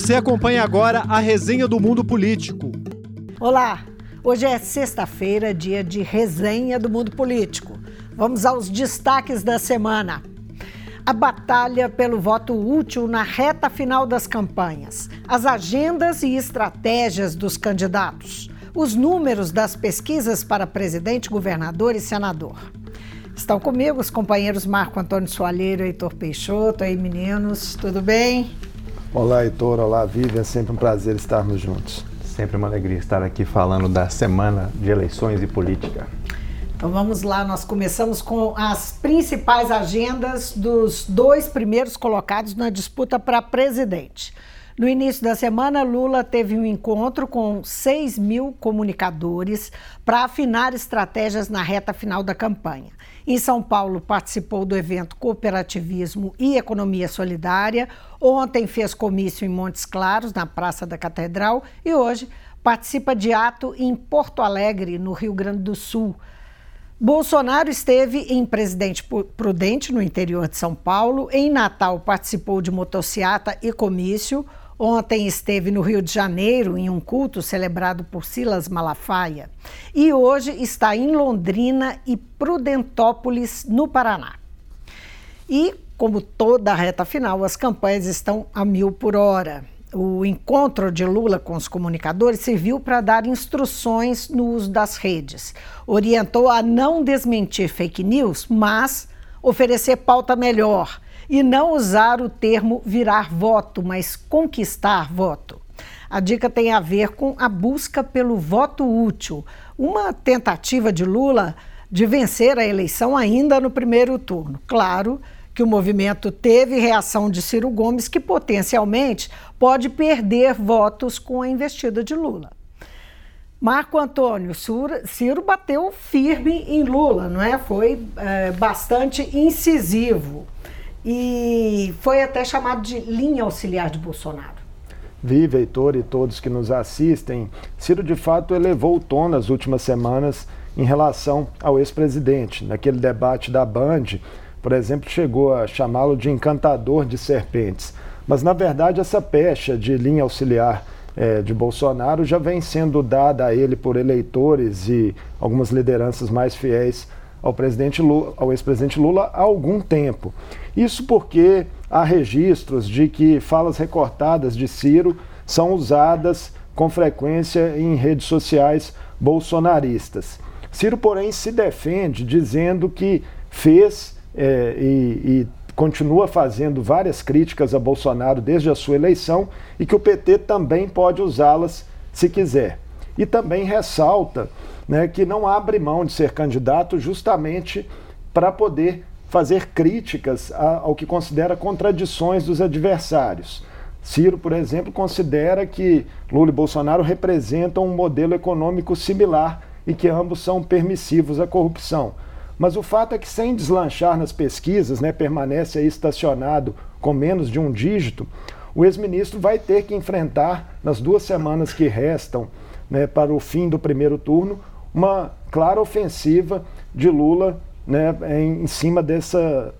Você acompanha agora a resenha do Mundo Político. Olá, hoje é sexta-feira, dia de resenha do Mundo Político. Vamos aos destaques da semana. A batalha pelo voto útil na reta final das campanhas, as agendas e estratégias dos candidatos, os números das pesquisas para presidente, governador e senador. Estão comigo os companheiros Marco Antônio Soalheiro Heitor Peixoto. Aí, meninos, tudo bem? Olá, Heitor. Olá, Vivian. É sempre um prazer estarmos juntos. Sempre uma alegria estar aqui falando da semana de eleições e política. Então vamos lá, nós começamos com as principais agendas dos dois primeiros colocados na disputa para presidente. No início da semana, Lula teve um encontro com 6 mil comunicadores para afinar estratégias na reta final da campanha. Em São Paulo, participou do evento Cooperativismo e Economia Solidária. Ontem fez comício em Montes Claros, na Praça da Catedral, e hoje participa de ato em Porto Alegre, no Rio Grande do Sul. Bolsonaro esteve em Presidente Prudente, no interior de São Paulo. Em Natal, participou de motociata e comício. Ontem esteve no Rio de Janeiro em um culto celebrado por Silas Malafaia. E hoje está em Londrina e Prudentópolis, no Paraná. E, como toda a reta final, as campanhas estão a mil por hora o encontro de Lula com os comunicadores serviu para dar instruções no uso das redes. Orientou a não desmentir fake news, mas oferecer pauta melhor e não usar o termo virar voto, mas conquistar voto. A dica tem a ver com a busca pelo voto útil, uma tentativa de Lula de vencer a eleição ainda no primeiro turno. Claro que o movimento teve reação de Ciro Gomes, que potencialmente pode perder votos com a investida de Lula. Marco Antônio, Ciro bateu firme em Lula, não é? Foi é, bastante incisivo e foi até chamado de linha auxiliar de Bolsonaro. Vive, Heitor e todos que nos assistem, Ciro de fato elevou o tom nas últimas semanas em relação ao ex-presidente. Naquele debate da Band, por exemplo, chegou a chamá-lo de encantador de serpentes. Mas, na verdade, essa pecha de linha auxiliar é, de Bolsonaro já vem sendo dada a ele por eleitores e algumas lideranças mais fiéis ao, presidente Lula, ao ex-presidente Lula há algum tempo. Isso porque há registros de que falas recortadas de Ciro são usadas com frequência em redes sociais bolsonaristas. Ciro, porém, se defende dizendo que fez é, e, e continua fazendo várias críticas a Bolsonaro desde a sua eleição e que o PT também pode usá-las se quiser. E também ressalta né, que não abre mão de ser candidato justamente para poder fazer críticas ao que considera contradições dos adversários. Ciro, por exemplo, considera que Lula e Bolsonaro representam um modelo econômico similar e que ambos são permissivos à corrupção. Mas o fato é que, sem deslanchar nas pesquisas, né, permanece aí estacionado com menos de um dígito, o ex-ministro vai ter que enfrentar, nas duas semanas que restam né, para o fim do primeiro turno, uma clara ofensiva de Lula né, em, em cima dessa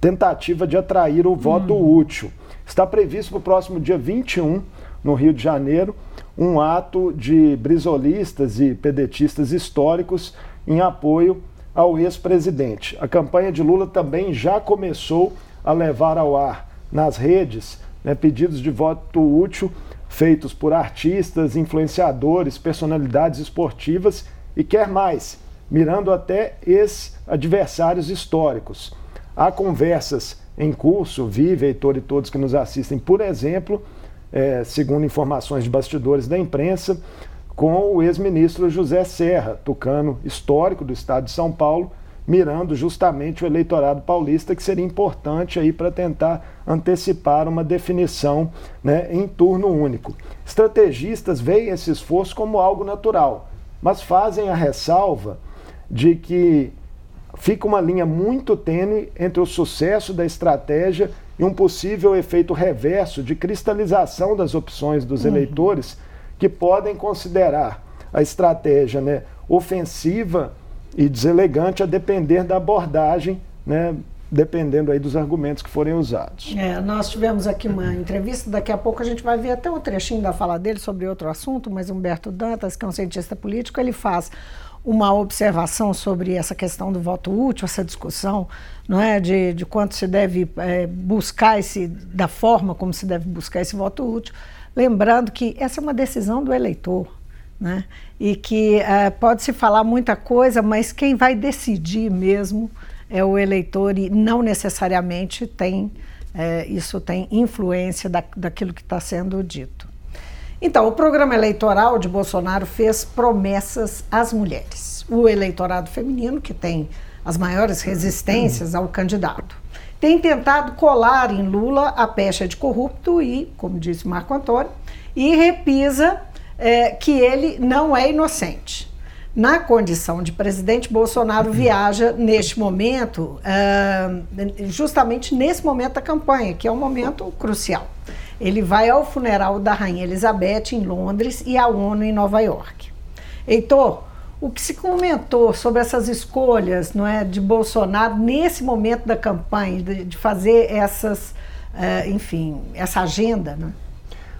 tentativa de atrair o voto hum. útil. Está previsto para o próximo dia 21, no Rio de Janeiro, um ato de brisolistas e pedetistas históricos em apoio ao ex-presidente. A campanha de Lula também já começou a levar ao ar nas redes né, pedidos de voto útil feitos por artistas, influenciadores, personalidades esportivas e quer mais, mirando até ex-adversários históricos. Há conversas em curso, vive, Heitor e todos que nos assistem, por exemplo, é, segundo informações de bastidores da imprensa, com o ex-ministro José Serra, tucano histórico do estado de São Paulo, mirando justamente o eleitorado paulista, que seria importante aí para tentar antecipar uma definição né, em turno único. Estrategistas veem esse esforço como algo natural, mas fazem a ressalva de que fica uma linha muito tênue entre o sucesso da estratégia e um possível efeito reverso de cristalização das opções dos uhum. eleitores que podem considerar a estratégia né, ofensiva e deselegante a depender da abordagem né, dependendo aí dos argumentos que forem usados. É, nós tivemos aqui uma entrevista, daqui a pouco a gente vai ver até um trechinho da fala dele sobre outro assunto, mas Humberto Dantas, que é um cientista político, ele faz uma observação sobre essa questão do voto útil, essa discussão, não é, de, de quanto se deve é, buscar esse, da forma como se deve buscar esse voto útil, lembrando que essa é uma decisão do eleitor, né, e que é, pode se falar muita coisa, mas quem vai decidir mesmo é o eleitor e não necessariamente tem é, isso tem influência da, daquilo que está sendo dito. Então, o programa eleitoral de Bolsonaro fez promessas às mulheres. O eleitorado feminino, que tem as maiores resistências ao candidato, tem tentado colar em Lula a pecha de corrupto e, como disse Marco Antônio, e repisa é, que ele não é inocente. Na condição de presidente, Bolsonaro viaja neste momento, uh, justamente nesse momento da campanha, que é um momento crucial. Ele vai ao funeral da Rainha Elizabeth em Londres e à ONU em Nova York. Heitor, o que se comentou sobre essas escolhas não é, de Bolsonaro nesse momento da campanha, de, de fazer essas, uh, enfim, essa agenda? Né?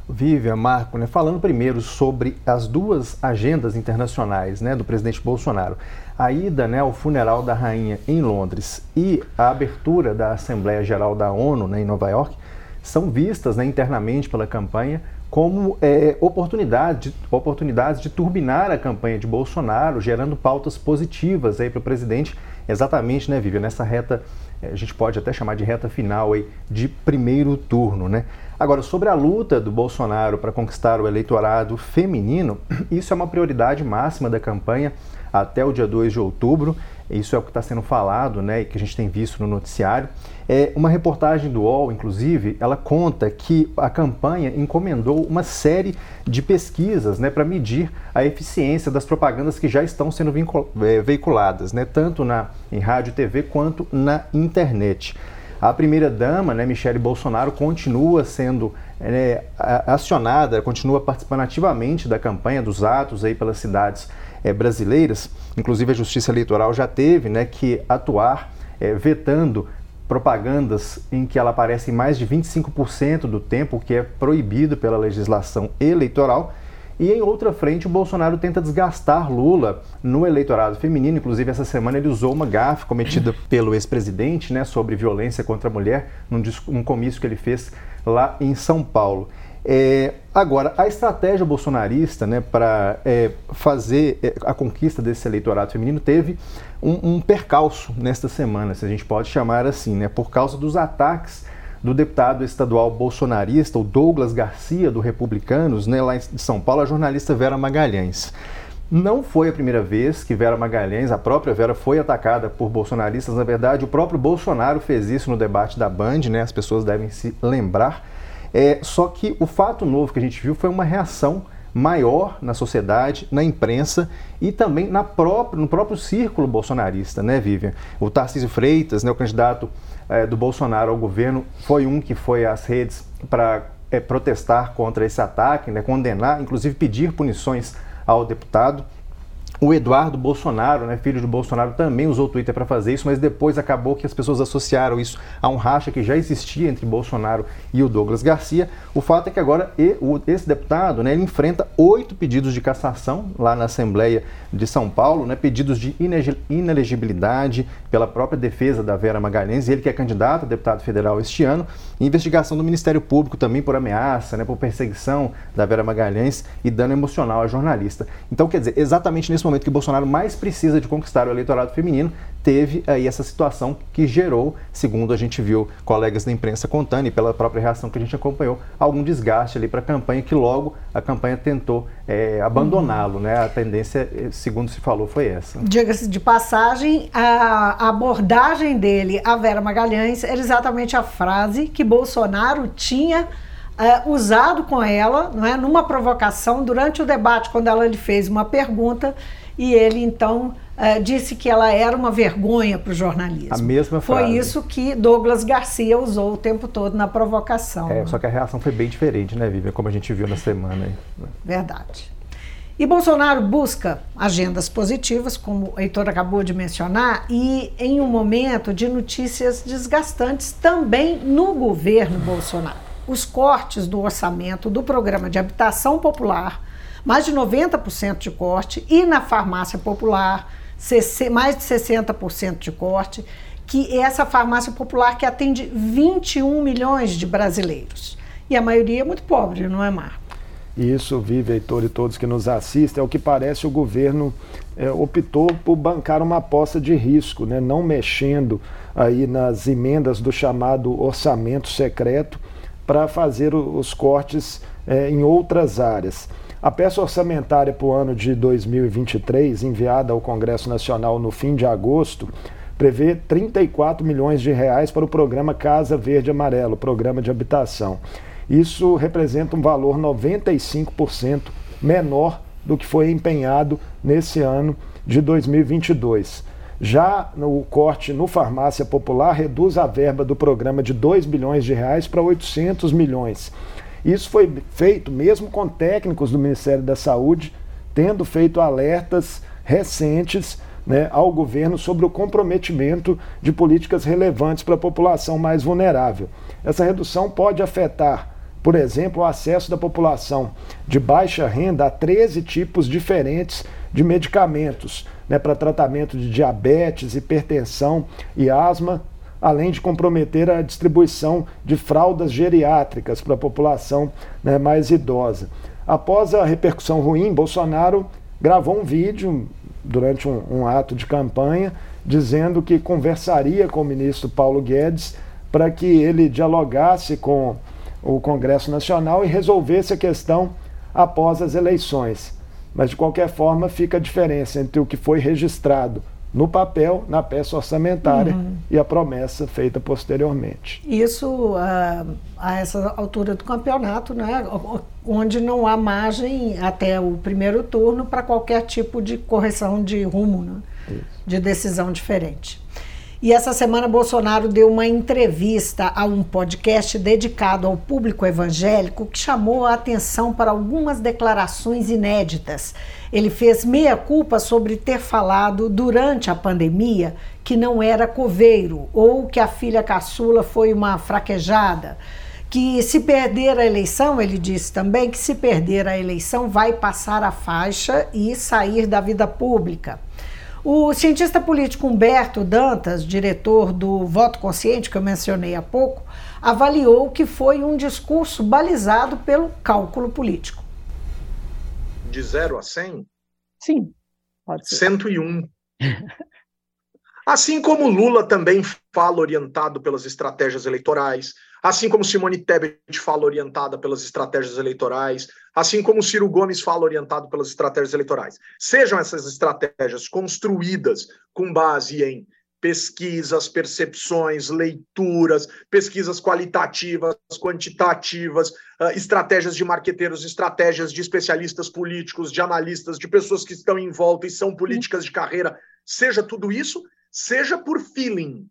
Vivian, Marco, né, falando primeiro sobre as duas agendas internacionais né, do presidente Bolsonaro. A ida né, ao funeral da rainha em Londres e a abertura da Assembleia Geral da ONU né, em Nova York são vistas né, internamente pela campanha como é, oportunidade, oportunidades de turbinar a campanha de Bolsonaro, gerando pautas positivas para o presidente, exatamente, né, Vivian, nessa reta, é, a gente pode até chamar de reta final aí, de primeiro turno. Né? Agora, sobre a luta do Bolsonaro para conquistar o eleitorado feminino, isso é uma prioridade máxima da campanha até o dia 2 de outubro. Isso é o que está sendo falado né, e que a gente tem visto no noticiário. É, uma reportagem do UOL, inclusive, ela conta que a campanha encomendou uma série de pesquisas né, para medir a eficiência das propagandas que já estão sendo é, veiculadas, né, tanto na, em rádio e TV quanto na internet. A primeira-dama, né, Michele Bolsonaro, continua sendo é, acionada, continua participando ativamente da campanha, dos atos aí pelas cidades é, brasileiras. Inclusive, a Justiça Eleitoral já teve né, que atuar é, vetando propagandas em que ela aparece em mais de 25% do tempo, o que é proibido pela legislação eleitoral. E em outra frente, o Bolsonaro tenta desgastar Lula no eleitorado feminino. Inclusive, essa semana ele usou uma gafe cometida pelo ex-presidente né, sobre violência contra a mulher, num, num comício que ele fez lá em São Paulo. É, agora, a estratégia bolsonarista né, para é, fazer é, a conquista desse eleitorado feminino teve um, um, percalço nesta semana, se a gente pode chamar assim, né, por causa dos ataques do deputado estadual bolsonarista, o Douglas Garcia, do Republicanos, né, lá em São Paulo, a jornalista Vera Magalhães. Não foi a primeira vez que Vera Magalhães, a própria Vera, foi atacada por bolsonaristas. Na verdade, o próprio Bolsonaro fez isso no debate da Band, né? As pessoas devem se lembrar. É, só que o fato novo que a gente viu foi uma reação maior na sociedade, na imprensa e também na própria, no próprio círculo bolsonarista, né, Vivian? O Tarcísio Freitas, né, o candidato é, do Bolsonaro ao governo, foi um que foi às redes para é, protestar contra esse ataque, né, condenar, inclusive pedir punições ao deputado. O Eduardo Bolsonaro, né, filho do Bolsonaro, também usou o Twitter para fazer isso, mas depois acabou que as pessoas associaram isso a um racha que já existia entre Bolsonaro e o Douglas Garcia. O fato é que agora esse deputado né, enfrenta oito pedidos de cassação lá na Assembleia de São Paulo, né, pedidos de inelegibilidade pela própria defesa da Vera Magalhães, ele que é candidato a deputado federal este ano, e investigação do Ministério Público também por ameaça, né, por perseguição da Vera Magalhães e dano emocional à jornalista. Então, quer dizer, exatamente nesse momento que Bolsonaro mais precisa de conquistar o eleitorado feminino, teve aí essa situação que gerou, segundo a gente viu colegas da imprensa contando e pela própria reação que a gente acompanhou, algum desgaste ali para a campanha que logo a campanha tentou é, abandoná-lo, né? A tendência, segundo se falou, foi essa. Diga-se de passagem, a abordagem dele, a Vera Magalhães, era exatamente a frase que Bolsonaro tinha Uh, usado com ela, não é, numa provocação durante o debate, quando ela lhe fez uma pergunta e ele então uh, disse que ela era uma vergonha para o jornalismo. A mesma frase. Foi isso que Douglas Garcia usou o tempo todo na provocação. É, só que a reação foi bem diferente, né, Vivian, como a gente viu na semana. Aí. Verdade. E Bolsonaro busca agendas positivas, como o Heitor acabou de mencionar, e em um momento de notícias desgastantes também no governo Bolsonaro. Os cortes do orçamento do programa de habitação popular, mais de 90% de corte, e na farmácia popular, mais de 60% de corte, que é essa farmácia popular que atende 21 milhões de brasileiros. E a maioria é muito pobre, não é, Marco? isso, Vive, Heitor e todos que nos assistem, é o que parece o governo é, optou por bancar uma aposta de risco, né, não mexendo aí nas emendas do chamado orçamento secreto para fazer os cortes é, em outras áreas. A peça orçamentária para o ano de 2023, enviada ao Congresso Nacional no fim de agosto, prevê 34 milhões de reais para o programa Casa Verde Amarelo, programa de habitação. Isso representa um valor 95% menor do que foi empenhado nesse ano de 2022. Já o corte no farmácia popular reduz a verba do programa de 2 bilhões de reais para 800 milhões. Isso foi feito mesmo com técnicos do Ministério da Saúde tendo feito alertas recentes né, ao governo sobre o comprometimento de políticas relevantes para a população mais vulnerável. Essa redução pode afetar por exemplo, o acesso da população de baixa renda a 13 tipos diferentes de medicamentos né, para tratamento de diabetes, hipertensão e asma, além de comprometer a distribuição de fraldas geriátricas para a população né, mais idosa. Após a repercussão ruim, Bolsonaro gravou um vídeo durante um, um ato de campanha dizendo que conversaria com o ministro Paulo Guedes para que ele dialogasse com o Congresso Nacional e resolvesse a questão após as eleições. Mas, de qualquer forma, fica a diferença entre o que foi registrado no papel, na peça orçamentária uhum. e a promessa feita posteriormente. Isso a, a essa altura do campeonato, né, onde não há margem até o primeiro turno para qualquer tipo de correção de rumo, né, de decisão diferente. E essa semana Bolsonaro deu uma entrevista a um podcast dedicado ao público evangélico que chamou a atenção para algumas declarações inéditas. Ele fez meia-culpa sobre ter falado durante a pandemia que não era coveiro ou que a filha caçula foi uma fraquejada. Que se perder a eleição, ele disse também que se perder a eleição vai passar a faixa e sair da vida pública. O cientista político Humberto Dantas, diretor do Voto Consciente, que eu mencionei há pouco, avaliou que foi um discurso balizado pelo cálculo político. De 0 a 100? Sim, pode ser. 101. Assim como Lula também fala orientado pelas estratégias eleitorais, assim como Simone Tebet fala orientada pelas estratégias eleitorais, assim como Ciro Gomes fala orientado pelas estratégias eleitorais. Sejam essas estratégias construídas com base em pesquisas, percepções, leituras, pesquisas qualitativas, quantitativas, uh, estratégias de marqueteiros, estratégias de especialistas políticos, de analistas, de pessoas que estão em volta e são políticas de carreira, seja tudo isso, seja por feeling,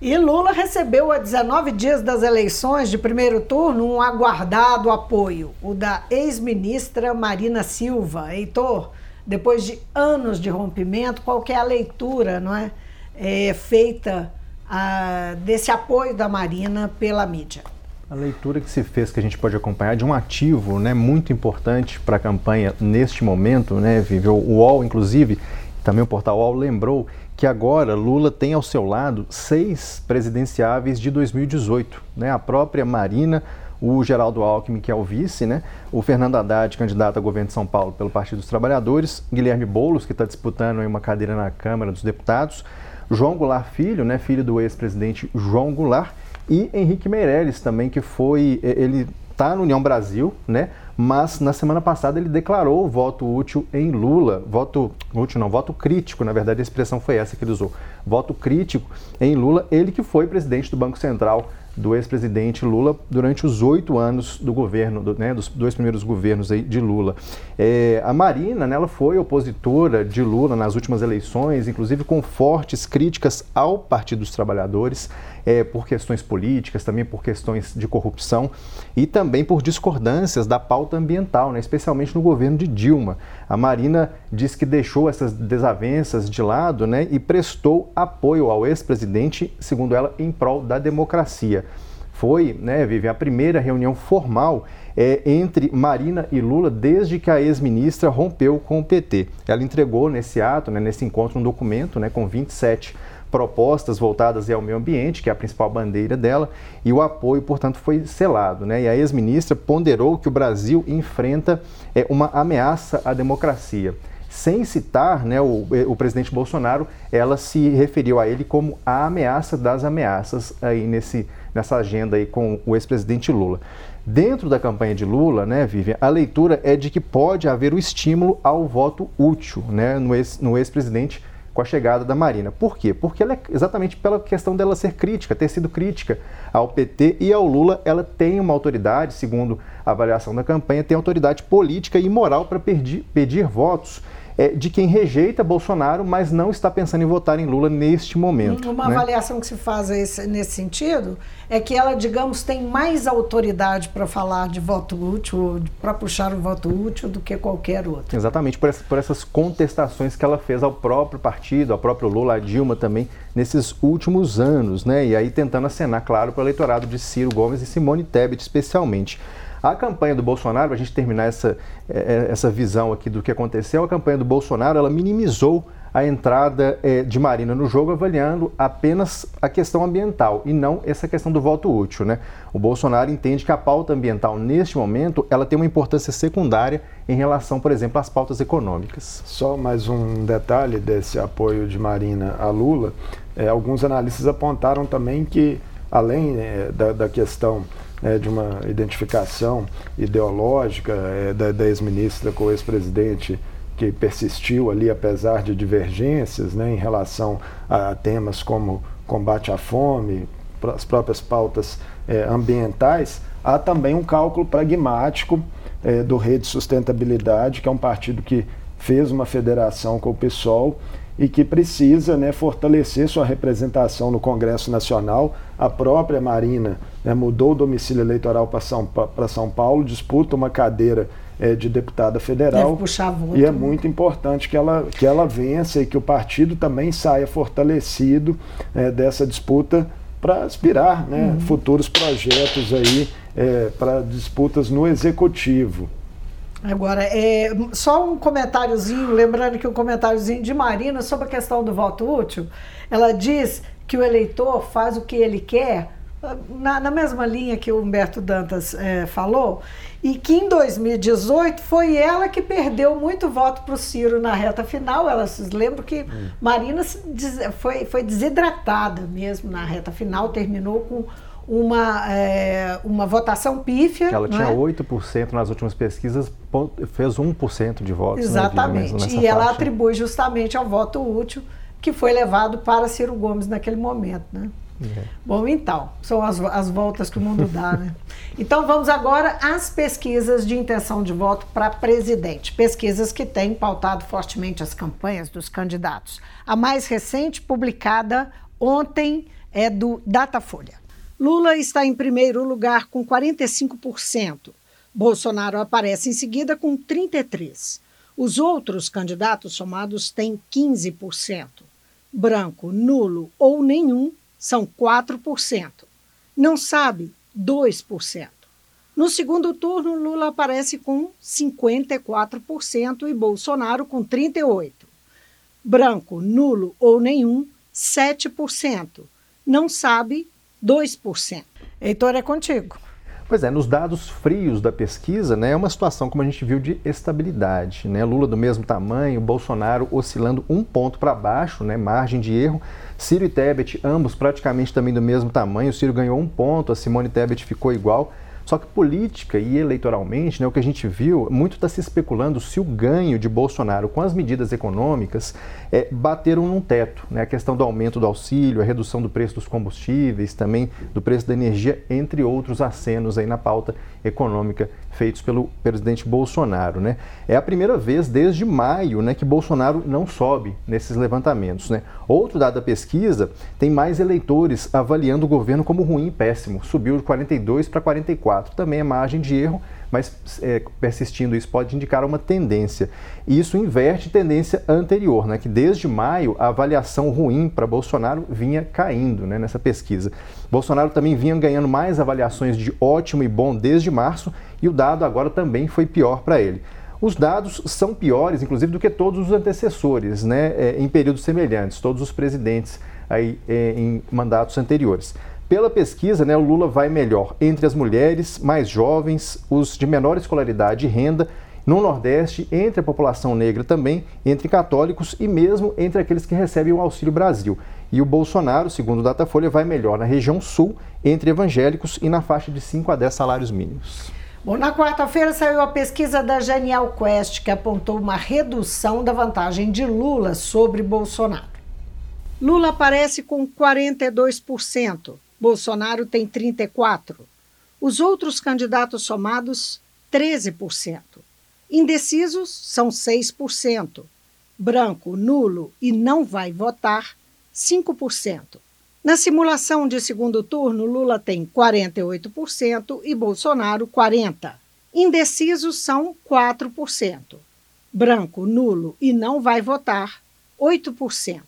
e Lula recebeu a 19 dias das eleições de primeiro turno um aguardado apoio, o da ex-ministra Marina Silva. Heitor, depois de anos de rompimento, qual é a leitura não é, é feita a, desse apoio da Marina pela mídia? A leitura que se fez, que a gente pode acompanhar, de um ativo né, muito importante para a campanha neste momento, né, viveu o UOL, inclusive, também o portal UOL lembrou que agora Lula tem ao seu lado seis presidenciáveis de 2018. Né? A própria Marina, o Geraldo Alckmin, que é o vice, né? o Fernando Haddad, candidato a governo de São Paulo pelo Partido dos Trabalhadores, Guilherme Boulos, que está disputando uma cadeira na Câmara dos Deputados, João Goulart Filho, né? filho do ex-presidente João Goulart, e Henrique Meirelles também, que foi, ele está no União Brasil, né? mas na semana passada ele declarou voto útil em Lula, voto útil não, voto crítico, na verdade a expressão foi essa que ele usou, voto crítico em Lula, ele que foi presidente do Banco Central do ex-presidente Lula durante os oito anos do governo, do, né, dos dois primeiros governos de Lula. É, a Marina, né, ela foi opositora de Lula nas últimas eleições, inclusive com fortes críticas ao Partido dos Trabalhadores. É, por questões políticas, também por questões de corrupção e também por discordâncias da pauta ambiental, né, especialmente no governo de Dilma. A Marina diz que deixou essas desavenças de lado né, e prestou apoio ao ex-presidente, segundo ela, em prol da democracia. Foi, né, Vivi, a primeira reunião formal é, entre Marina e Lula desde que a ex-ministra rompeu com o PT. Ela entregou nesse ato, né, nesse encontro, um documento né, com 27 propostas voltadas ao meio ambiente, que é a principal bandeira dela, e o apoio, portanto, foi selado. Né? E a ex-ministra ponderou que o Brasil enfrenta é, uma ameaça à democracia. Sem citar né, o, o presidente Bolsonaro, ela se referiu a ele como a ameaça das ameaças aí nesse, nessa agenda aí com o ex-presidente Lula. Dentro da campanha de Lula, né, Vivian, a leitura é de que pode haver o estímulo ao voto útil né, no ex-presidente ex com a chegada da Marina. Por quê? Porque ela é exatamente pela questão dela ser crítica, ter sido crítica ao PT e ao Lula, ela tem uma autoridade, segundo a avaliação da campanha, tem autoridade política e moral para pedir, pedir votos de quem rejeita Bolsonaro, mas não está pensando em votar em Lula neste momento. Uma né? avaliação que se faz esse, nesse sentido é que ela, digamos, tem mais autoridade para falar de voto útil, para puxar o voto útil, do que qualquer outro. Exatamente, por, essa, por essas contestações que ela fez ao próprio partido, ao próprio Lula, a Dilma também, nesses últimos anos, né? E aí tentando acenar, claro, para o eleitorado de Ciro Gomes e Simone Tebet, especialmente. A campanha do Bolsonaro, para a gente terminar essa, é, é, essa visão aqui do que aconteceu, a campanha do Bolsonaro ela minimizou a entrada é, de Marina no jogo, avaliando apenas a questão ambiental e não essa questão do voto útil. Né? O Bolsonaro entende que a pauta ambiental, neste momento, ela tem uma importância secundária em relação, por exemplo, às pautas econômicas. Só mais um detalhe desse apoio de Marina a Lula. Alguns analistas apontaram também que, além da, da questão é, de uma identificação ideológica é, da, da ex-ministra com o ex-presidente que persistiu ali apesar de divergências né, em relação a temas como combate à fome, as próprias pautas é, ambientais, há também um cálculo pragmático é, do Rede Sustentabilidade, que é um partido que fez uma federação com o PSOL e que precisa né, fortalecer sua representação no Congresso Nacional. A própria Marina né, mudou o domicílio eleitoral para São, São Paulo, disputa uma cadeira é, de deputada federal. Voto, e é muito importante que ela, que ela vença e que o partido também saia fortalecido é, dessa disputa para aspirar né, uhum. futuros projetos aí é, para disputas no executivo. Agora, é, só um comentáriozinho, lembrando que o um comentáriozinho de Marina sobre a questão do voto útil, ela diz que o eleitor faz o que ele quer, na, na mesma linha que o Humberto Dantas é, falou, e que em 2018 foi ela que perdeu muito voto para o Ciro na reta final. Ela se lembra que hum. Marina foi, foi desidratada mesmo na reta final, terminou com uma, é, uma votação pífia. Ela tinha é? 8% nas últimas pesquisas, fez 1% de votos. Né, Exatamente. Né, e ela atribui justamente ao voto útil que foi levado para Ciro Gomes naquele momento. Né? É. Bom, então, são as, as voltas que o mundo dá, né? Então vamos agora às pesquisas de intenção de voto para presidente. Pesquisas que têm pautado fortemente as campanhas dos candidatos. A mais recente, publicada ontem, é do Datafolha. Lula está em primeiro lugar com 45%. Bolsonaro aparece em seguida com 33%. Os outros candidatos somados têm 15%. Branco, nulo ou nenhum são 4%. Não sabe, 2%. No segundo turno, Lula aparece com 54% e Bolsonaro com 38%. Branco, nulo ou nenhum, 7%. Não sabe, 2%. Heitor, é contigo. Pois é, nos dados frios da pesquisa, né, é uma situação, como a gente viu, de estabilidade. Né? Lula do mesmo tamanho, Bolsonaro oscilando um ponto para baixo, né, margem de erro. Ciro e Tebet, ambos praticamente também do mesmo tamanho. O Ciro ganhou um ponto, a Simone Tebet ficou igual. Só que política e eleitoralmente, né, o que a gente viu, muito está se especulando se o ganho de Bolsonaro com as medidas econômicas é, bateram num teto. Né, a questão do aumento do auxílio, a redução do preço dos combustíveis, também do preço da energia, entre outros acenos aí na pauta econômica feitos pelo presidente Bolsonaro. Né? É a primeira vez desde maio né, que Bolsonaro não sobe nesses levantamentos. Né? Outro dado da pesquisa tem mais eleitores avaliando o governo como ruim e péssimo. Subiu de 42 para 44. Também é margem de erro, mas é, persistindo isso pode indicar uma tendência. E isso inverte tendência anterior, né, que desde maio a avaliação ruim para Bolsonaro vinha caindo né, nessa pesquisa. Bolsonaro também vinha ganhando mais avaliações de ótimo e bom desde março e o dado agora também foi pior para ele. Os dados são piores, inclusive, do que todos os antecessores, né, é, em períodos semelhantes, todos os presidentes aí, é, em mandatos anteriores. Pela pesquisa, né, o Lula vai melhor entre as mulheres mais jovens, os de menor escolaridade e renda, no Nordeste, entre a população negra também, entre católicos e mesmo entre aqueles que recebem o Auxílio Brasil. E o Bolsonaro, segundo o Datafolha, vai melhor na região sul, entre evangélicos e na faixa de 5 a 10 salários mínimos. Bom, na quarta-feira saiu a pesquisa da Genial Quest, que apontou uma redução da vantagem de Lula sobre Bolsonaro. Lula aparece com 42%, Bolsonaro tem 34%. Os outros candidatos somados, 13%. Indecisos são 6%. Branco, nulo e não vai votar, 5%. Na simulação de segundo turno, Lula tem 48% e Bolsonaro 40%. Indecisos são 4%. Branco, nulo e não vai votar, 8%.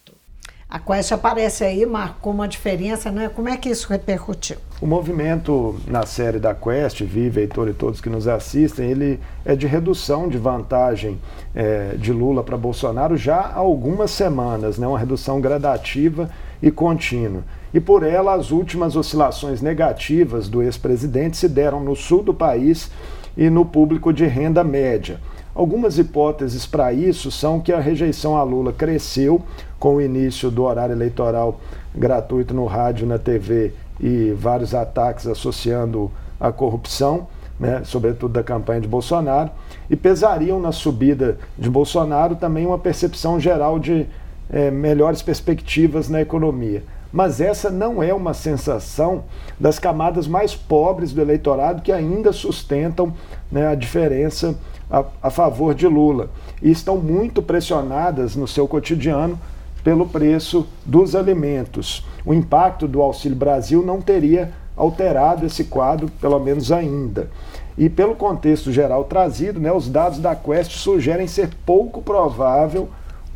A Quest aparece aí, marcou uma diferença, né? Como é que isso repercutiu? O movimento na série da Quest, Vive, Heitor e todos que nos assistem, ele é de redução de vantagem é, de Lula para Bolsonaro já há algumas semanas, né? uma redução gradativa e contínua. E por ela, as últimas oscilações negativas do ex-presidente se deram no sul do país e no público de renda média. Algumas hipóteses para isso são que a rejeição a Lula cresceu com o início do horário eleitoral gratuito no rádio, na TV e vários ataques associando a corrupção, né, sobretudo da campanha de Bolsonaro, e pesariam na subida de Bolsonaro também uma percepção geral de é, melhores perspectivas na economia. Mas essa não é uma sensação das camadas mais pobres do eleitorado que ainda sustentam né, a diferença a, a favor de Lula e estão muito pressionadas no seu cotidiano pelo preço dos alimentos. O impacto do Auxílio Brasil não teria alterado esse quadro, pelo menos ainda. E pelo contexto geral trazido, né, os dados da Quest sugerem ser pouco provável,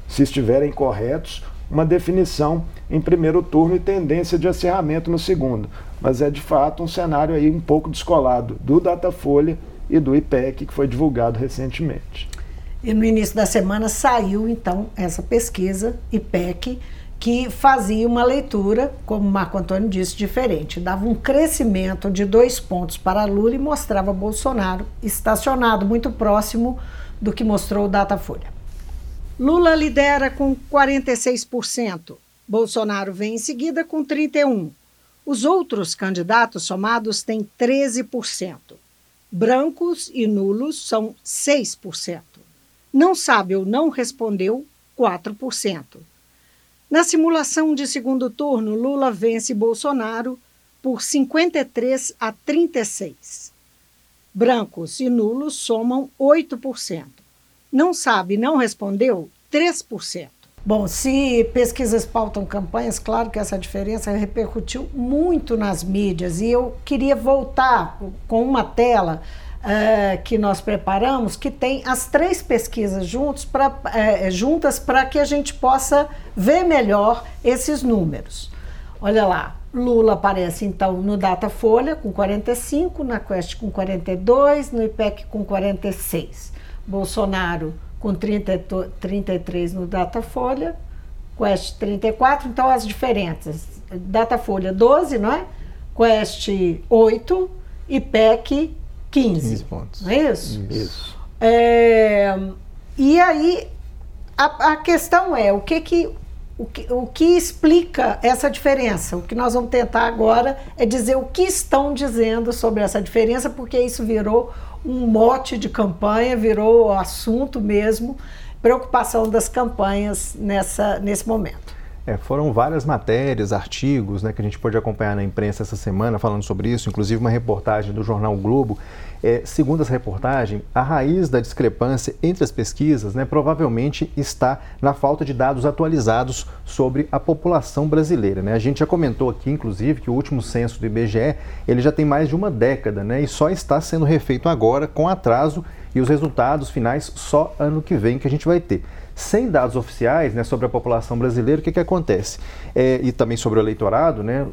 se estiverem corretos, uma definição em primeiro turno e tendência de acerramento no segundo. Mas é de fato um cenário aí um pouco descolado do Datafolha e do IPEC, que foi divulgado recentemente. E no início da semana saiu, então, essa pesquisa IPEC, que fazia uma leitura, como Marco Antônio disse, diferente. Dava um crescimento de dois pontos para Lula e mostrava Bolsonaro estacionado muito próximo do que mostrou o Datafolha. Lula lidera com 46%. Bolsonaro vem em seguida com 31%. Os outros candidatos somados têm 13%. Brancos e nulos são 6%. Não sabe ou não respondeu, 4%. Na simulação de segundo turno, Lula vence Bolsonaro por 53 a 36. Brancos e nulos somam 8%. Não sabe, não respondeu, 3%. Bom, se pesquisas pautam campanhas, claro que essa diferença repercutiu muito nas mídias e eu queria voltar com uma tela uh, que nós preparamos que tem as três pesquisas juntos pra, uh, juntas para que a gente possa ver melhor esses números. Olha lá, Lula aparece então no Datafolha com 45, na Quest com 42, no IPEC com 46. Bolsonaro com 30, 33 no Datafolha, Quest 34, então as diferenças. Datafolha 12, não é? Quest 8 e PEC 15. 15 pontos. Não é isso? Isso. É, e aí, a, a, questão é, o que que o que, o que explica essa diferença? O que nós vamos tentar agora é dizer o que estão dizendo sobre essa diferença, porque isso virou um mote de campanha, virou assunto mesmo, preocupação das campanhas nessa, nesse momento. É, foram várias matérias, artigos né, que a gente pôde acompanhar na imprensa essa semana falando sobre isso, inclusive uma reportagem do jornal o Globo. É, segundo essa reportagem, a raiz da discrepância entre as pesquisas né, provavelmente está na falta de dados atualizados sobre a população brasileira. Né? A gente já comentou aqui, inclusive, que o último censo do IBGE ele já tem mais de uma década né, e só está sendo refeito agora com atraso e os resultados finais só ano que vem que a gente vai ter. Sem dados oficiais né, sobre a população brasileira, o que, que acontece? É, e também sobre o eleitorado, né,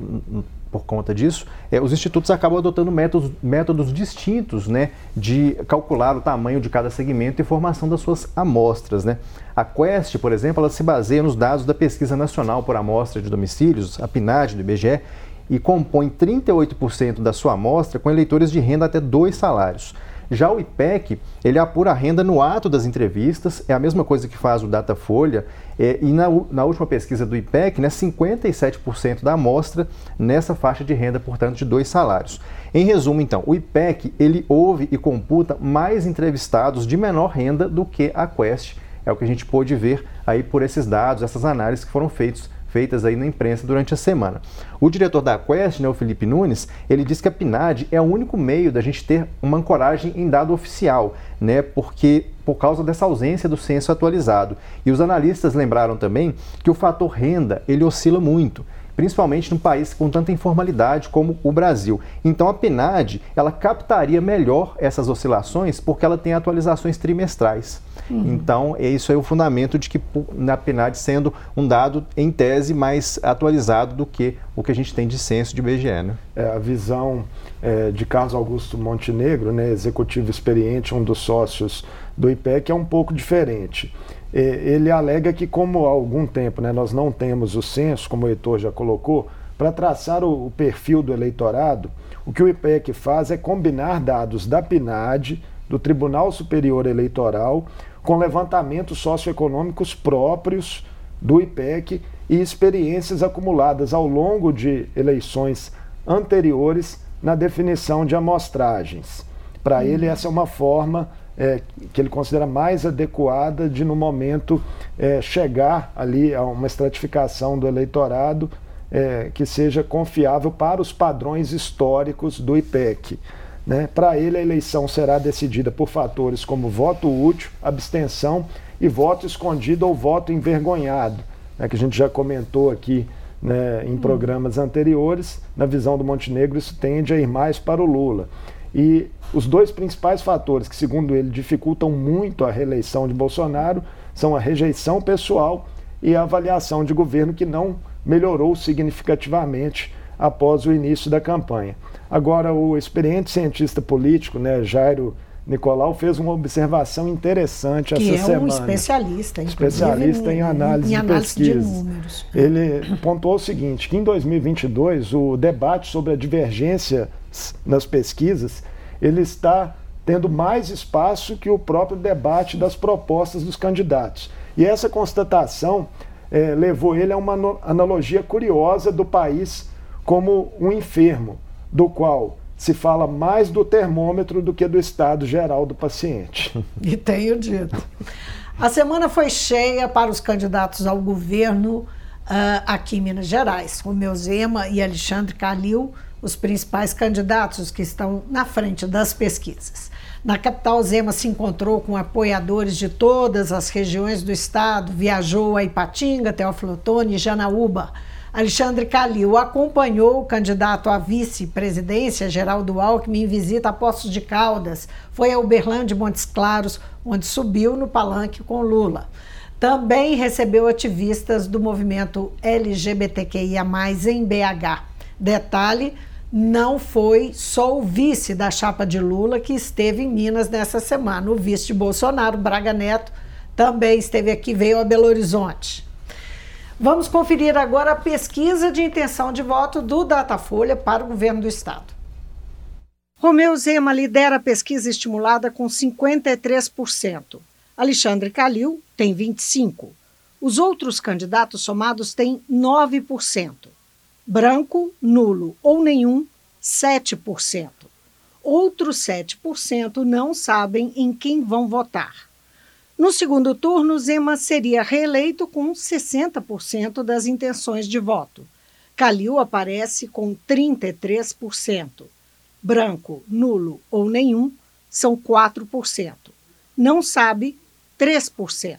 por conta disso, é, os institutos acabam adotando métodos, métodos distintos né, de calcular o tamanho de cada segmento e formação das suas amostras. Né? A Quest, por exemplo, ela se baseia nos dados da Pesquisa Nacional por Amostra de Domicílios, a PNAD do IBGE, e compõe 38% da sua amostra com eleitores de renda até dois salários. Já o IPEC, ele apura a renda no ato das entrevistas, é a mesma coisa que faz o Datafolha, é, e na, na, última pesquisa do IPEC, né, 57% da amostra nessa faixa de renda, portanto, de dois salários. Em resumo, então, o IPEC, ele ouve e computa mais entrevistados de menor renda do que a Quest, é o que a gente pôde ver aí por esses dados, essas análises que foram feitos feitas aí na imprensa durante a semana. O diretor da Quest, né, o Felipe Nunes, ele diz que a PNAD é o único meio da gente ter uma ancoragem em dado oficial, né, porque por causa dessa ausência do censo atualizado. E os analistas lembraram também que o fator renda, ele oscila muito principalmente num país com tanta informalidade como o Brasil. Então a PNAD, ela captaria melhor essas oscilações porque ela tem atualizações trimestrais. Uhum. Então, é isso é o fundamento de que na PNAD sendo um dado, em tese, mais atualizado do que o que a gente tem de censo de IBGE. Né? É, a visão é, de Carlos Augusto Montenegro, né, executivo experiente, um dos sócios do IPEC, é um pouco diferente. É, ele alega que, como há algum tempo né, nós não temos o censo, como o Heitor já colocou, para traçar o, perfil do eleitorado, o que o IPEC faz é combinar dados da PNAD, do Tribunal Superior Eleitoral, com levantamentos socioeconômicos próprios do IPEC e experiências acumuladas ao longo de eleições anteriores na definição de amostragens. Para uhum. ele, essa é uma forma é, que ele considera mais adequada de, no momento, é, chegar ali a uma estratificação do eleitorado é, que seja confiável para os padrões históricos do IPEC. Né? Para ele, a eleição será decidida por fatores como voto útil, abstenção e voto escondido ou voto envergonhado, né? que a gente já comentou aqui né, em programas anteriores. Na visão do Montenegro, isso tende a ir mais para o Lula. E os dois principais fatores que, segundo ele, dificultam muito a reeleição de Bolsonaro são a rejeição pessoal e a avaliação de governo que não melhorou significativamente após o início da campanha. Agora, o experiente cientista político, né, Jairo Nicolau, fez uma observação interessante que essa é um especialista, especialista em análise, em análise de pesquisa. De números. Ele pontuou o seguinte, que em 2022 o debate sobre a divergência nas pesquisas, ele está tendo mais espaço que o próprio debate das propostas dos candidatos. E essa constatação eh, levou ele a uma analogia curiosa do país como um enfermo do qual se fala mais do termômetro do que do estado geral do paciente. E tenho dito. A semana foi cheia para os candidatos ao governo uh, aqui em Minas Gerais. Romeu Zema e Alexandre Calil, os principais candidatos que estão na frente das pesquisas. Na capital, Zema se encontrou com apoiadores de todas as regiões do estado, viajou a Ipatinga, Teófilo Otoni e Janaúba Alexandre Calil acompanhou o candidato à vice-presidência, Geraldo Alckmin, em visita a Poços de Caldas. Foi a Uberlândia e Montes Claros, onde subiu no palanque com Lula. Também recebeu ativistas do movimento LGBTQIA, em BH. Detalhe: não foi só o vice da chapa de Lula que esteve em Minas nessa semana. O vice de Bolsonaro, Braga Neto, também esteve aqui, veio a Belo Horizonte. Vamos conferir agora a pesquisa de intenção de voto do Datafolha para o governo do estado. Romeu Zema lidera a pesquisa estimulada com 53%. Alexandre Calil tem 25%. Os outros candidatos somados têm 9%. Branco, nulo ou nenhum, 7%. Outros 7% não sabem em quem vão votar. No segundo turno, Zema seria reeleito com 60% das intenções de voto. Calil aparece com 33%. Branco, nulo ou nenhum são 4%. Não sabe, 3%.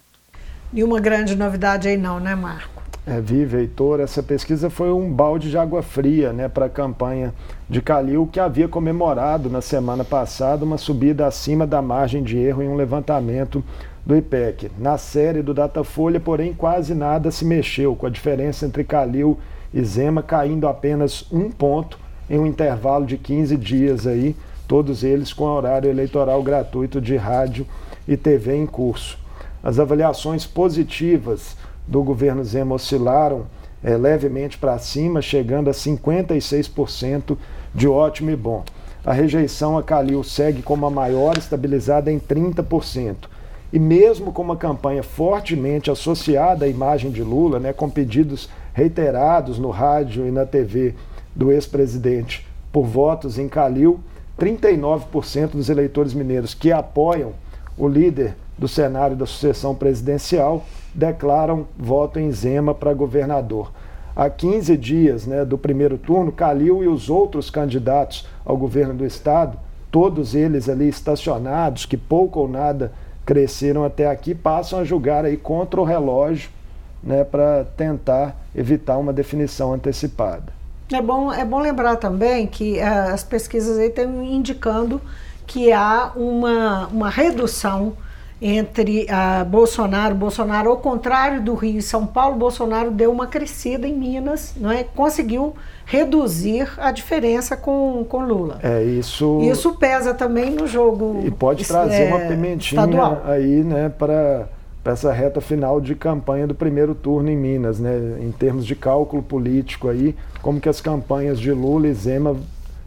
Nenhuma grande novidade aí não, né, Marco? É, Vive, Heitor, essa pesquisa foi um balde de água fria né, para a campanha de Calil, que havia comemorado na semana passada uma subida acima da margem de erro em um levantamento do IPEC. Na série do Datafolha, porém, quase nada se mexeu, com a diferença entre Calil e Zema caindo apenas um ponto em um intervalo de 15 dias aí, todos eles com horário eleitoral gratuito de rádio e TV em curso. As avaliações positivas do governo Zema oscilaram é, levemente para cima, chegando a 56% de ótimo e bom. A rejeição a Calil segue como a maior, estabilizada em 30%. E mesmo com uma campanha fortemente associada à imagem de Lula, né, com pedidos reiterados no rádio e na TV do ex-presidente por votos em Calil, 39% dos eleitores mineiros que apoiam o líder do cenário da sucessão presidencial declaram voto em Zema para governador. Há 15 dias né, do primeiro turno, Calil e os outros candidatos ao governo do estado, todos eles ali estacionados, que pouco ou nada cresceram até aqui, passam a julgar aí contra o relógio né, para tentar evitar uma definição antecipada. É bom, é bom lembrar também que uh, as pesquisas aí estão indicando que há uma, uma redução entre uh, Bolsonaro, Bolsonaro, ao contrário do Rio e São Paulo, Bolsonaro deu uma crescida em Minas, não é? conseguiu reduzir a diferença com, com Lula. É isso. Isso pesa também no jogo. E pode trazer é, uma pimentinha estadual. aí, né, para essa reta final de campanha do primeiro turno em Minas, né, em termos de cálculo político aí, como que as campanhas de Lula e Zema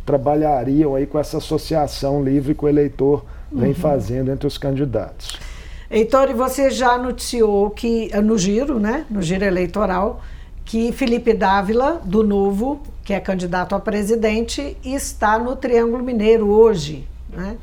trabalhariam aí com essa associação livre que o eleitor vem uhum. fazendo entre os candidatos. Heitor, e você já noticiou que no giro, né, no giro eleitoral, que Felipe Dávila, do Novo, que é candidato a presidente, está no Triângulo Mineiro hoje, né?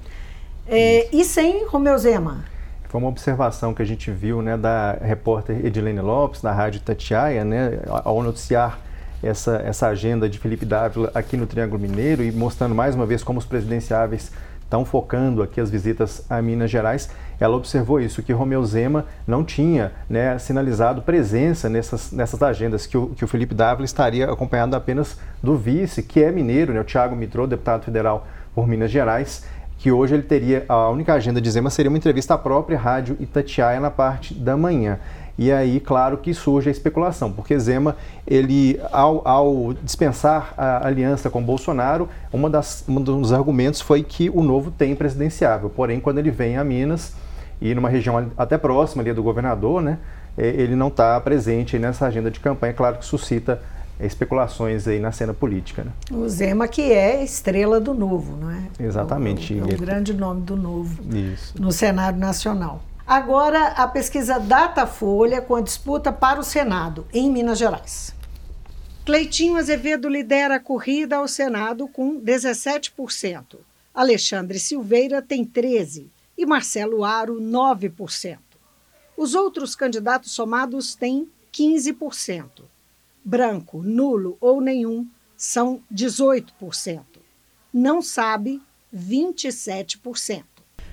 É, e sem Romeu Zema. Foi uma observação que a gente viu né, da repórter Edilene Lopes, da Rádio Tatiaia, né, ao noticiar essa, essa agenda de Felipe Dávila aqui no Triângulo Mineiro e mostrando mais uma vez como os presidenciáveis estão focando aqui as visitas a Minas Gerais, ela observou isso, que Romeu Zema não tinha né, sinalizado presença nessas, nessas agendas, que o, que o Felipe Dávila estaria acompanhado apenas do vice, que é mineiro, né, o Tiago Mitrô, deputado federal por Minas Gerais, que hoje ele teria, a única agenda de Zema seria uma entrevista à própria Rádio Itatiaia na parte da manhã. E aí, claro que surge a especulação, porque Zema, ele, ao, ao dispensar a aliança com Bolsonaro, uma das, um dos argumentos foi que o novo tem presidenciável. Porém, quando ele vem a Minas e numa região até próxima ali do governador, né, é, ele não está presente nessa agenda de campanha, claro que suscita especulações aí na cena política. Né? O Zema que é estrela do Novo, não é? Exatamente. É o, é o grande nome do Novo Isso. no cenário nacional. Agora, a pesquisa Datafolha com a disputa para o Senado, em Minas Gerais. Cleitinho Azevedo lidera a corrida ao Senado com 17%. Alexandre Silveira tem 13% e Marcelo Aro, 9%. Os outros candidatos somados têm 15% branco, nulo ou nenhum são 18%. Não sabe, 27%.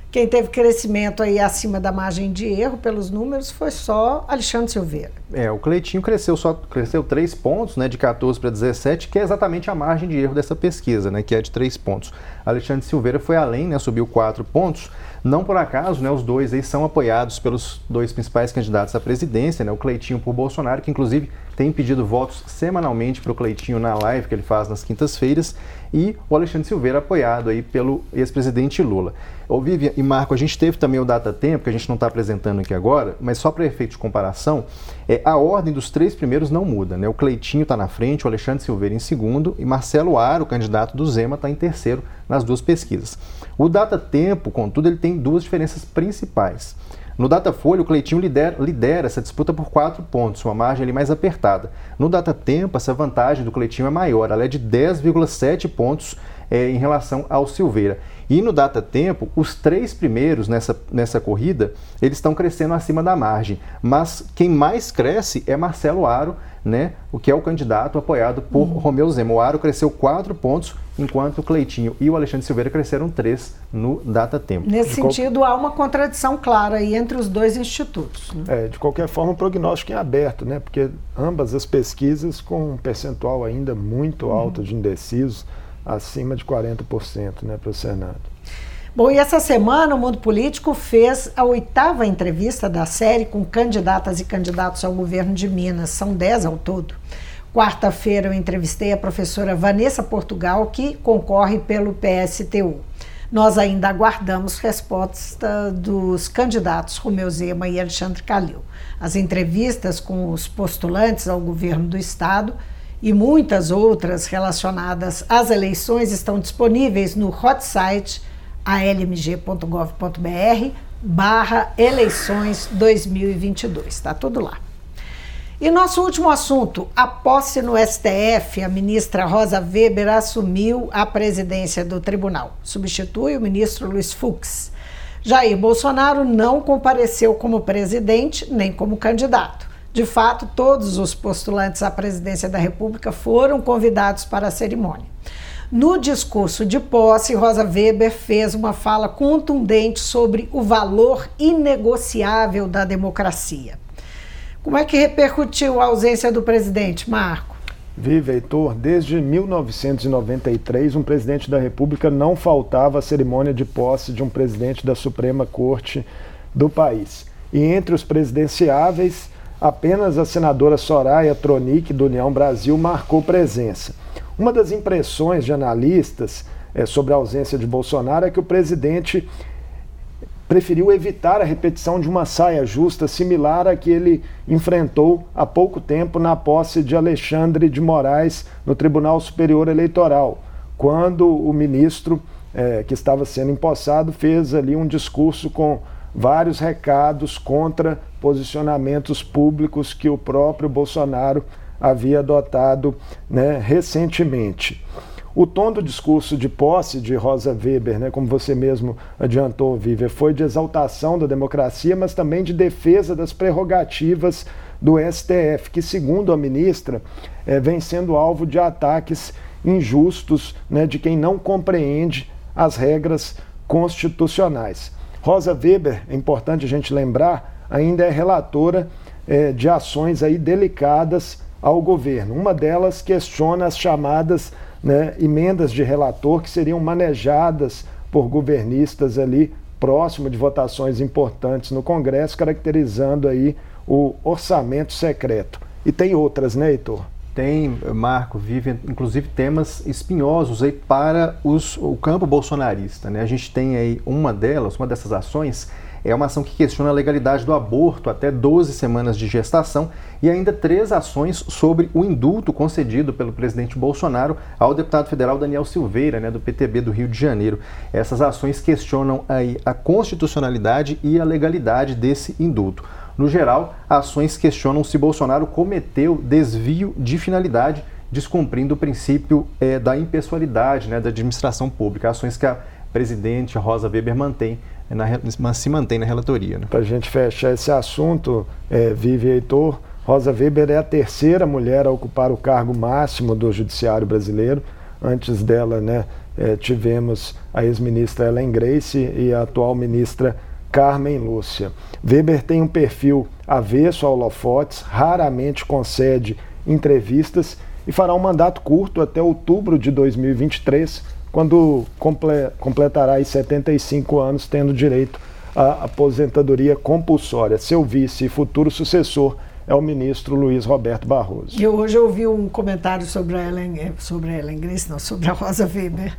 Quem teve crescimento aí acima da margem de erro pelos números foi só Alexandre Silveira. É, o Cleitinho cresceu só cresceu 3 pontos, né, de 14 para 17, que é exatamente a margem de erro dessa pesquisa, né, que é de 3 pontos. Alexandre Silveira foi além, né, subiu 4 pontos. Não por acaso, né, os dois aí são apoiados pelos dois principais candidatos à presidência, né, o Cleitinho por Bolsonaro, que inclusive tem pedido votos semanalmente para o Cleitinho na live que ele faz nas quintas-feiras, e o Alexandre Silveira apoiado aí pelo ex-presidente Lula. Ô Vivian e Marco, a gente teve também o data tempo, que a gente não está apresentando aqui agora, mas só para efeito de comparação, é, a ordem dos três primeiros não muda, né? O Cleitinho está na frente, o Alexandre Silveira em segundo e Marcelo Aro, candidato do Zema, está em terceiro nas duas pesquisas. O data tempo, contudo, ele tem duas diferenças principais. No Datafolha, o Cleitinho lidera, lidera, essa disputa por quatro pontos, uma margem ali mais apertada. No Datatempo, essa vantagem do Cleitinho é maior, ela é de 10,7 pontos é, em relação ao Silveira. E no data tempo, os três primeiros nessa, nessa corrida, eles estão crescendo acima da margem. Mas quem mais cresce é Marcelo Aro, né, o que é o candidato apoiado por uhum. Romeu Zema. O Aro cresceu quatro pontos, enquanto o Cleitinho e o Alexandre Silveira cresceram três no data tempo. Nesse de sentido, qual... há uma contradição clara aí entre os dois institutos. Né? É, de qualquer forma, o prognóstico é aberto, né, porque ambas as pesquisas com um percentual ainda muito uhum. alto de indecisos, acima de 40% né, para o Senado. Bom, e essa semana o Mundo Político fez a oitava entrevista da série com candidatas e candidatos ao governo de Minas. São dez ao todo. Quarta-feira eu entrevistei a professora Vanessa Portugal, que concorre pelo PSTU. Nós ainda aguardamos resposta dos candidatos Romeu Zema e Alexandre Calil. As entrevistas com os postulantes ao governo do Estado e muitas outras relacionadas às eleições estão disponíveis no hot site almg.gov.br barra eleições 2022. Está tudo lá. E nosso último assunto, a posse no STF, a ministra Rosa Weber assumiu a presidência do tribunal. Substitui o ministro Luiz Fux. Jair Bolsonaro não compareceu como presidente nem como candidato. De fato, todos os postulantes à presidência da República foram convidados para a cerimônia. No discurso de posse, Rosa Weber fez uma fala contundente sobre o valor inegociável da democracia. Como é que repercutiu a ausência do presidente, Marco? Vive, Heitor, desde 1993, um presidente da República não faltava à cerimônia de posse de um presidente da Suprema Corte do país. E entre os presidenciáveis, apenas a senadora Soraya Tronic, do União Brasil, marcou presença. Uma das impressões de analistas é, sobre a ausência de Bolsonaro é que o presidente preferiu evitar a repetição de uma saia justa similar à que ele enfrentou há pouco tempo na posse de Alexandre de Moraes no Tribunal Superior Eleitoral, quando o ministro é, que estava sendo empossado fez ali um discurso com vários recados contra posicionamentos públicos que o próprio Bolsonaro havia adotado né, recentemente. O tom do discurso de posse de Rosa Weber, né, como você mesmo adiantou, Viver, foi de exaltação da democracia, mas também de defesa das prerrogativas do STF, que, segundo a ministra, é, vem sendo alvo de ataques injustos né, de quem não compreende as regras constitucionais. Rosa Weber, é importante a gente lembrar, ainda é relatora é, de ações aí delicadas ao governo. Uma delas questiona as chamadas né, emendas de relator que seriam manejadas por governistas ali próximo de votações importantes no Congresso, caracterizando aí o orçamento secreto. E tem outras, né, Heitor? Tem, Marco, vive inclusive temas espinhosos aí para os, o campo bolsonarista. Né? A gente tem aí uma delas, uma dessas ações, é uma ação que questiona a legalidade do aborto até 12 semanas de gestação e ainda três ações sobre o indulto concedido pelo presidente Bolsonaro ao deputado federal Daniel Silveira, né, do PTB do Rio de Janeiro. Essas ações questionam aí a constitucionalidade e a legalidade desse indulto. No geral, ações questionam se Bolsonaro cometeu desvio de finalidade, descumprindo o princípio é, da impessoalidade né, da administração pública, ações que a presidente Rosa Weber mantém na, se mantém na relatoria. Né? Para a gente fechar esse assunto, é, Heitor, Rosa Weber é a terceira mulher a ocupar o cargo máximo do Judiciário brasileiro. Antes dela, né, é, tivemos a ex-ministra Ellen Grace e a atual ministra Carmen Lúcia. Weber tem um perfil avesso a holofotes, raramente concede entrevistas e fará um mandato curto até outubro de 2023, quando comple completará 75 anos, tendo direito à aposentadoria compulsória. Seu vice e futuro sucessor é o ministro Luiz Roberto Barroso. Eu hoje ouvi um comentário sobre a Ellen, eh, sobre a Ellen Grace, não, sobre a Rosa Weber,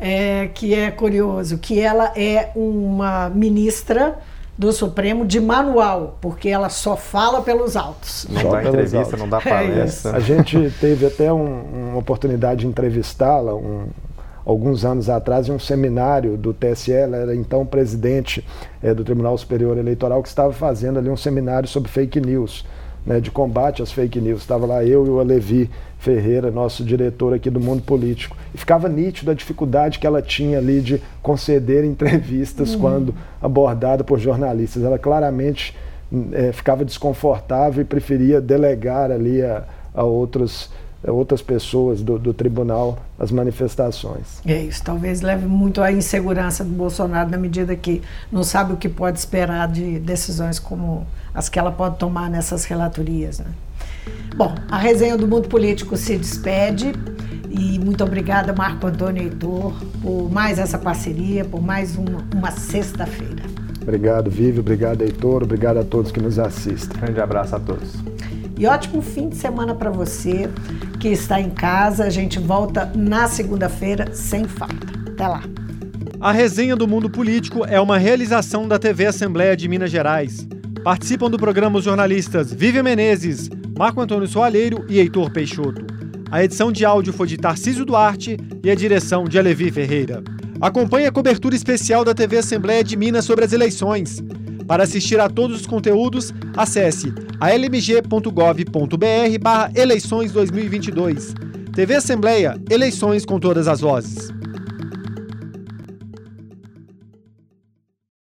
é, que é curioso, que ela é uma ministra do Supremo de manual, porque ela só fala pelos autos. Não dá entrevista, autos. não dá é palestra. É a gente teve até um, uma oportunidade de entrevistá-la, um, alguns anos atrás em um seminário do TSE, ela era então presidente é, do Tribunal Superior Eleitoral, que estava fazendo ali um seminário sobre fake news, né, de combate às fake news. Estava lá eu e o Alevi Ferreira, nosso diretor aqui do mundo político. E ficava nítido a dificuldade que ela tinha ali de conceder entrevistas uhum. quando abordada por jornalistas. Ela claramente é, ficava desconfortável e preferia delegar ali a, a outros outras pessoas do, do, tribunal as manifestações. É isso, talvez leve muito à insegurança do Bolsonaro na medida que não sabe o que pode esperar de decisões como as que ela pode tomar nessas relatorias. Né? Bom, a resenha do Mundo Político se despede e muito obrigada, Marco Antônio Heitor, por mais essa parceria, por mais uma, uma sexta-feira. Obrigado, Vivi, obrigado, Heitor, obrigado a todos que nos assistem. Grande abraço a todos. E ótimo fim de semana para você que está em casa. A gente volta na segunda-feira sem falta. Até lá. A resenha do mundo político é uma realização da TV Assembleia de Minas Gerais. Participam do programa os jornalistas Vivian Menezes, Marco Antônio Soalheiro e Heitor Peixoto. A edição de áudio foi de Tarcísio Duarte e a direção de Alevi Ferreira. Acompanhe a cobertura especial da TV Assembleia de Minas sobre as eleições. Para assistir a todos os conteúdos, acesse almg.gov.br barra eleições 2022. TV Assembleia, eleições com todas as vozes.